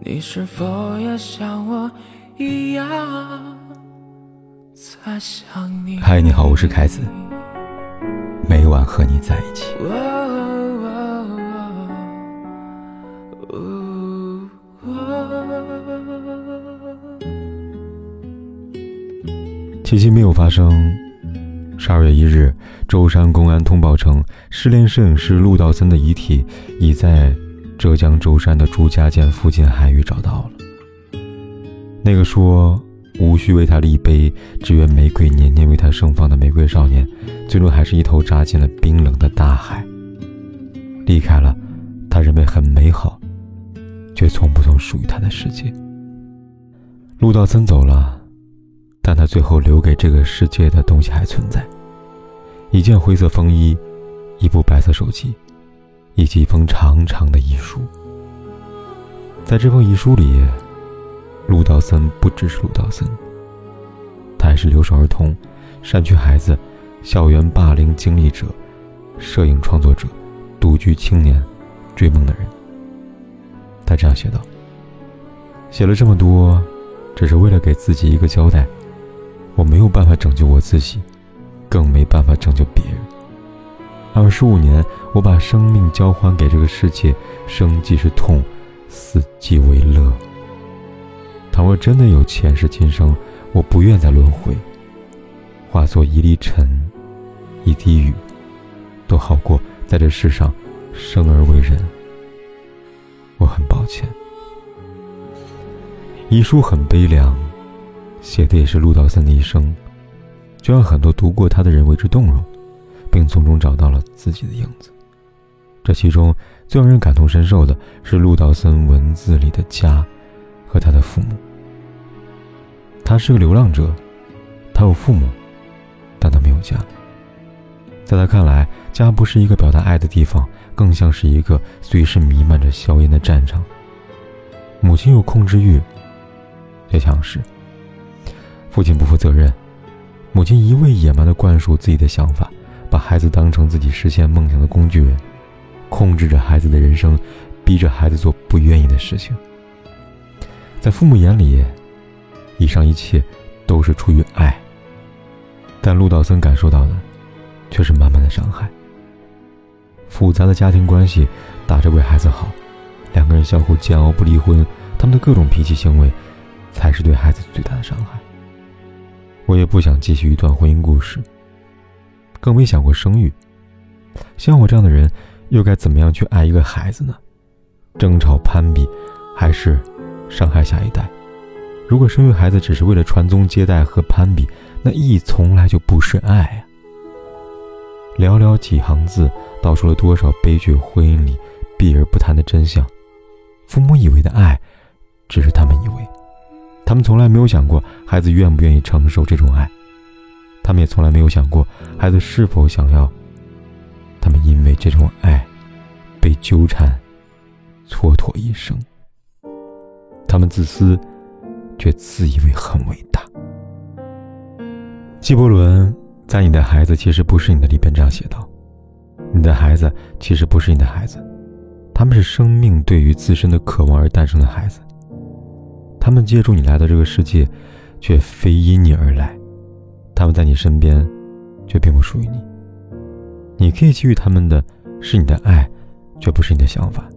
你是否也像我一样在想你？嗨，你好，我是凯子，每晚和你在一起。奇迹没有发生。十二月一日，舟山公安通报称，失联摄影师陆道森的遗体已在浙江舟山的朱家涧附近海域找到了。那个说无需为他立碑，只愿玫瑰年年为他盛放的玫瑰少年，最终还是一头扎进了冰冷的大海，离开了他认为很美好，却从不曾属于他的世界。陆道森走了。但他最后留给这个世界的东西还存在：一件灰色风衣，一部白色手机，以及一封长长的遗书。在这封遗书里，陆道森不只是陆道森，他还是留守儿童、山区孩子、校园霸凌经历者、摄影创作者、独居青年、追梦的人。他这样写道：“写了这么多，只是为了给自己一个交代。”我没有办法拯救我自己，更没办法拯救别人。二十五年，我把生命交还给这个世界，生即是痛，死即为乐。倘若真的有前世今生，我不愿再轮回，化作一粒尘，一滴雨，都好过在这世上生而为人。我很抱歉，遗书很悲凉。写的也是陆道三的一生，就让很多读过他的人为之动容，并从中找到了自己的影子。这其中最让人感同身受的是陆道森文字里的家和他的父母。他是个流浪者，他有父母，但他没有家。在他看来，家不是一个表达爱的地方，更像是一个随时弥漫着硝烟的战场。母亲有控制欲，也强势。父亲不负责任，母亲一味野蛮地灌输自己的想法，把孩子当成自己实现梦想的工具人，控制着孩子的人生，逼着孩子做不愿意的事情。在父母眼里，以上一切都是出于爱，但陆道森感受到的却是满满的伤害。复杂的家庭关系打着为孩子好，两个人相互煎熬不离婚，他们的各种脾气行为，才是对孩子最大的伤害。我也不想继续一段婚姻故事，更没想过生育。像我这样的人，又该怎么样去爱一个孩子呢？争吵攀比，还是伤害下一代？如果生育孩子只是为了传宗接代和攀比，那意义从来就不是爱啊！寥寥几行字，道出了多少悲剧婚姻里避而不谈的真相。父母以为的爱，只是他们以为。他们从来没有想过孩子愿不愿意承受这种爱，他们也从来没有想过孩子是否想要。他们因为这种爱，被纠缠，蹉跎一生。他们自私，却自以为很伟大。纪伯伦在《你的孩子其实不是你的》里边这样写道：“你的孩子其实不是你的孩子，他们是生命对于自身的渴望而诞生的孩子。”他们借助你来到这个世界，却非因你而来；他们在你身边，却并不属于你。你可以给予他们的是你的爱，却不是你的想法，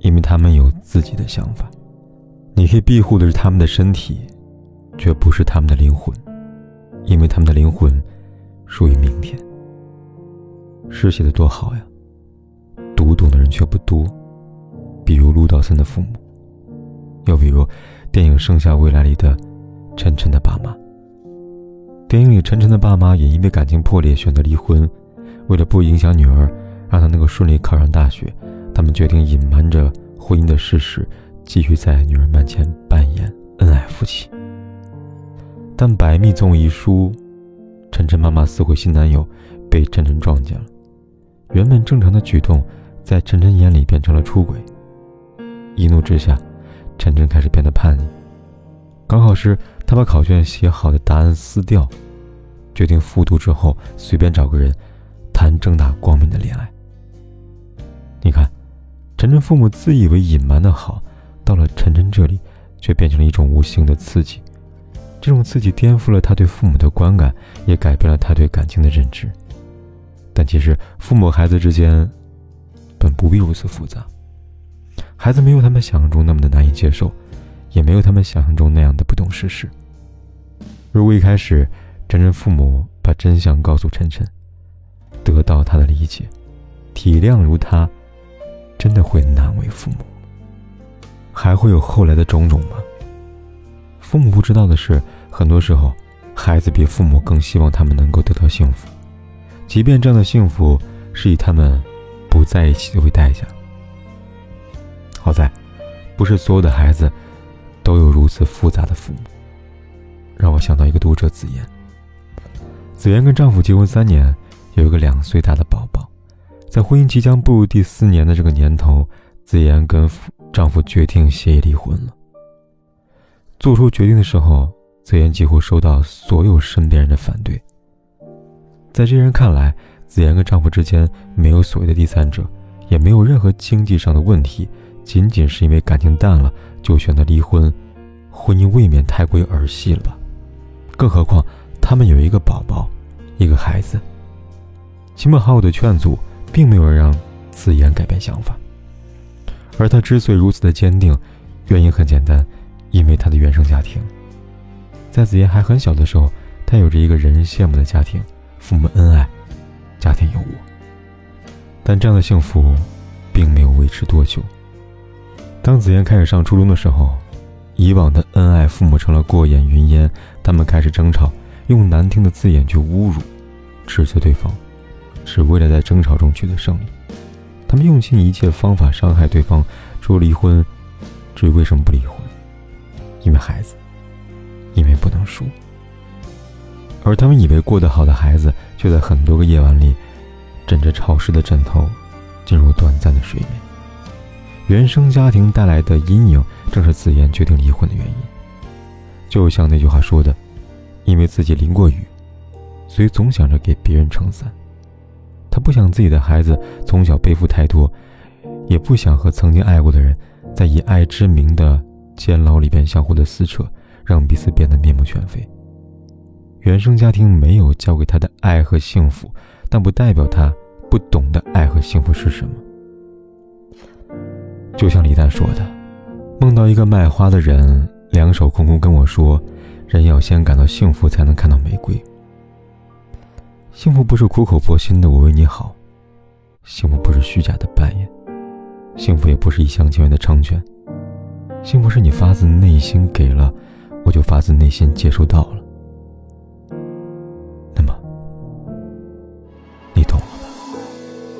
因为他们有自己的想法。你可以庇护的是他们的身体，却不是他们的灵魂，因为他们的灵魂属于明天。诗写的多好呀，读懂的人却不多。比如陆道森的父母，又比如。电影《盛夏未来》里的晨晨的爸妈。电影里，晨晨的爸妈也因为感情破裂选择离婚。为了不影响女儿，让她能够顺利考上大学，他们决定隐瞒着婚姻的事实，继续在女儿面前扮演恩爱夫妻。但百密纵一疏，晨晨妈妈撕毁新男友，被晨晨撞见了。原本正常的举动，在晨晨眼里变成了出轨。一怒之下。晨晨开始变得叛逆。高考时，他把考卷写好的答案撕掉，决定复读之后随便找个人谈正大光明的恋爱。你看，晨晨父母自以为隐瞒的好，到了晨晨这里，却变成了一种无形的刺激。这种刺激颠覆了他对父母的观感，也改变了他对感情的认知。但其实，父母孩子之间本不必如此复杂。孩子没有他们想象中那么的难以接受，也没有他们想象中那样的不懂世事。如果一开始，晨晨父母把真相告诉晨晨，得到他的理解、体谅如他，真的会难为父母？还会有后来的种种吗？父母不知道的是，很多时候，孩子比父母更希望他们能够得到幸福，即便这样的幸福是以他们不在一起作为代价。好在，不是所有的孩子都有如此复杂的父母。让我想到一个读者自言。子言跟丈夫结婚三年，有一个两岁大的宝宝。在婚姻即将步入第四年的这个年头，子言跟丈夫决定协议离婚了。做出决定的时候，子言几乎收到所有身边人的反对。在这些人看来，子言跟丈夫之间没有所谓的第三者，也没有任何经济上的问题。仅仅是因为感情淡了就选择离婚，婚姻未免太过于儿戏了吧？更何况他们有一个宝宝，一个孩子。亲朋好友的劝阻，并没有让子言改变想法。而他之所以如此的坚定，原因很简单，因为他的原生家庭。在子言还很小的时候，他有着一个人人羡慕的家庭，父母恩爱，家庭有我。但这样的幸福，并没有维持多久。当子言开始上初中的时候，以往的恩爱父母成了过眼云烟，他们开始争吵，用难听的字眼去侮辱、指责对方，只为了在争吵中取得胜利。他们用尽一切方法伤害对方，说离婚，至于为什么不离婚？因为孩子，因为不能输。而他们以为过得好的孩子，却在很多个夜晚里，枕着潮湿的枕头，进入短暂的睡眠。原生家庭带来的阴影，正是子言决定离婚的原因。就像那句话说的：“因为自己淋过雨，所以总想着给别人撑伞。”他不想自己的孩子从小背负太多，也不想和曾经爱过的人，在以爱之名的监牢里边相互的撕扯，让彼此变得面目全非。原生家庭没有教给他的爱和幸福，但不代表他不懂得爱和幸福是什么。就像李诞说的：“梦到一个卖花的人，两手空空跟我说，人要先感到幸福，才能看到玫瑰。幸福不是苦口婆心的我为你好，幸福不是虚假的扮演，幸福也不是一厢情愿的成全。幸福是你发自内心给了，我就发自内心接收到了。”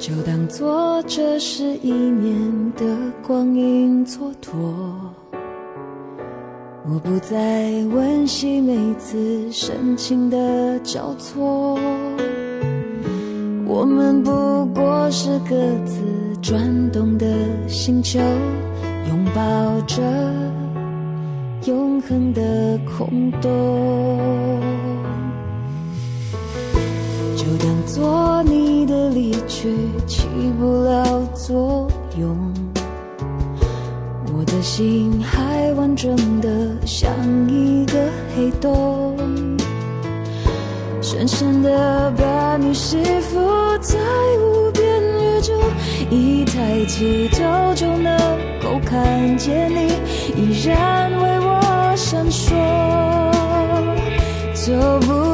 就当做这是一年的光阴蹉跎，我不再温习每次深情的交错，我们不过是各自转动的星球，拥抱着永恒的空洞。就当做你的离去起不了作用，我的心还完整的像一个黑洞，深深的把你吸附在无边宇宙，一抬起头就能够看见你，依然为我闪烁，走不